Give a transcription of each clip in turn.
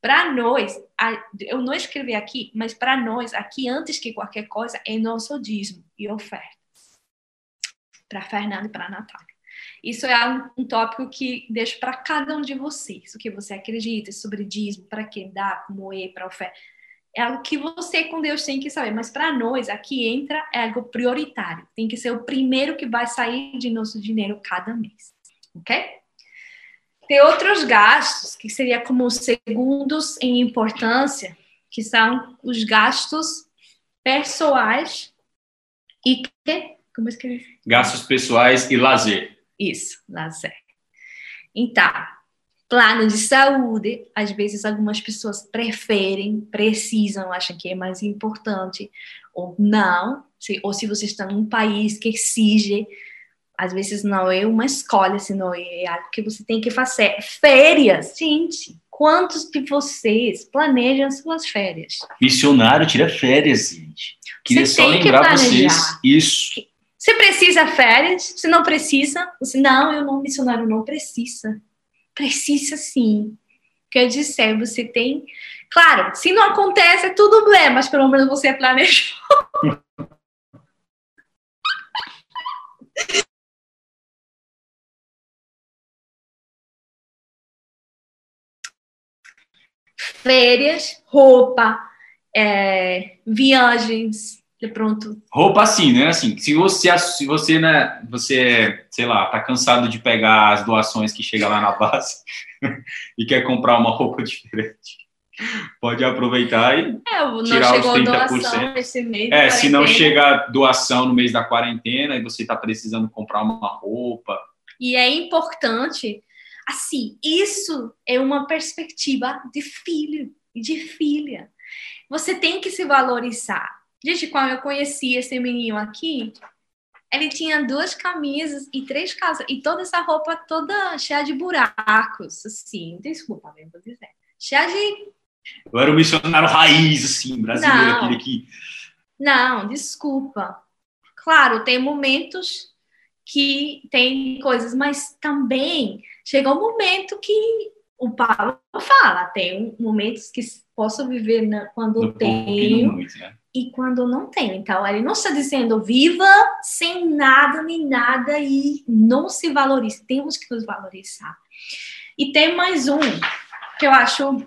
para nós, eu não escrevi aqui, mas para nós, aqui antes que qualquer coisa, é nosso dízimo e oferta. Para Fernando e para Natália. Isso é um, um tópico que deixo para cada um de vocês. O que você acredita sobre dízimo, para quem dá, como é, para oferta. É algo que você com Deus tem que saber. Mas para nós, aqui entra é algo prioritário. Tem que ser o primeiro que vai sair de nosso dinheiro cada mês. Ok? Tem outros gastos, que seria como os segundos em importância, que são os gastos pessoais e que, como escrever? Gastos pessoais e lazer. Isso, lazer. Então, plano de saúde, às vezes algumas pessoas preferem, precisam, acham que é mais importante, ou não, se, ou se você está num país que exige às vezes não é uma escolha, senão é algo que você tem que fazer. Férias, gente. Quantos de vocês planejam suas férias? Missionário tira férias, gente. Queria você só lembrar vocês isso. Você precisa férias? Você não precisa? Você, não, eu não, missionário não precisa. Precisa sim. Quer dizer, você tem. Claro, se não acontece, é tudo bem, mas pelo menos você planejou. férias, roupa, é, viagens, de pronto. Roupa assim, né? Assim, se você, se você, né, você, sei lá, tá cansado de pegar as doações que chega lá na base e quer comprar uma roupa diferente, pode aproveitar e é, tirar os 30%. Esse mês é, se não chega doação no mês da quarentena e você está precisando comprar uma roupa. E é importante Assim, isso é uma perspectiva de filho e de filha. Você tem que se valorizar. Gente, quando eu conheci esse menino aqui, ele tinha duas camisas e três calças, e toda essa roupa toda cheia de buracos, assim, desculpa, mesmo vou dizer. Cheia de. Eu era um missionário raiz, assim, brasileiro, não, aquele que. Não, desculpa. Claro, tem momentos que tem coisas, mas também chega um momento que o Paulo fala, tem momentos que posso viver na, quando tenho muito, né? e quando não tenho. Então, ele não está dizendo viva sem nada nem nada e não se valorize. Temos que nos valorizar. E tem mais um que eu acho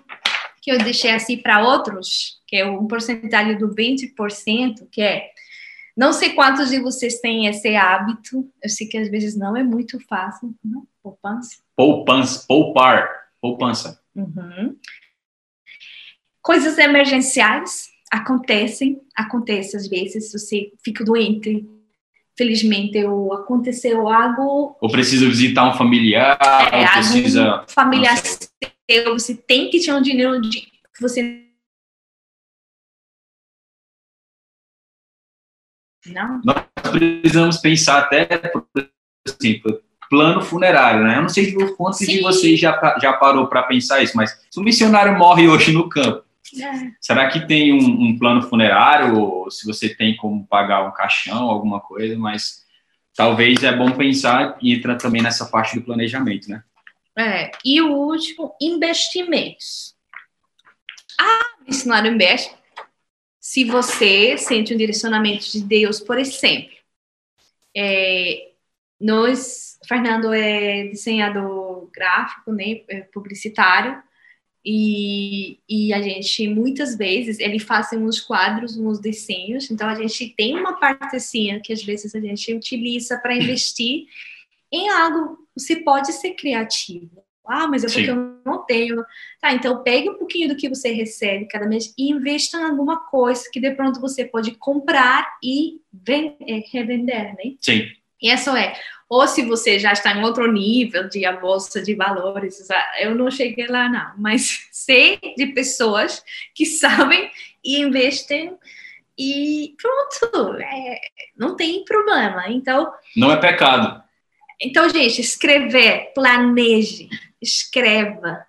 que eu deixei assim para outros, que é um porcentagem do 20%, que é não sei quantos de vocês têm esse hábito. Eu sei que às vezes não é muito fácil. Não? Poupança. Poupança, poupar, poupança. Uhum. Coisas emergenciais acontecem, acontece às vezes, você fica doente, felizmente, ou aconteceu algo... Ou precisa visitar um familiar, é, ou precisa... familiar seu, você tem que ter um dinheiro de, que você Não. Nós precisamos pensar até, por exemplo, plano funerário, né? Eu não sei quantos Sim. de vocês já, já parou para pensar isso, mas se um missionário morre hoje no campo, é. será que tem um, um, plano funerário, ou se você tem como pagar um caixão, alguma coisa, mas talvez é bom pensar e entra também nessa parte do planejamento, né? É, e o último, investimentos. Ah, missionário investe se você sente um direcionamento de Deus, por exemplo, é, nós, Fernando é desenhador gráfico, né, é publicitário, e, e a gente, muitas vezes, ele faz uns quadros, uns desenhos, então a gente tem uma parte assim, que às vezes a gente utiliza para investir em algo, você pode ser criativo, ah, mas é porque Sim. eu não tenho. Tá, então pegue um pouquinho do que você recebe cada mês e investa em alguma coisa que de pronto você pode comprar e é, revender, né? Sim. E isso é. Ou se você já está em outro nível de a bolsa de valores, eu não cheguei lá não, mas sei de pessoas que sabem e investem e pronto, é, não tem problema. Então. Não é pecado. Então, gente, escrever, planeje, escreva,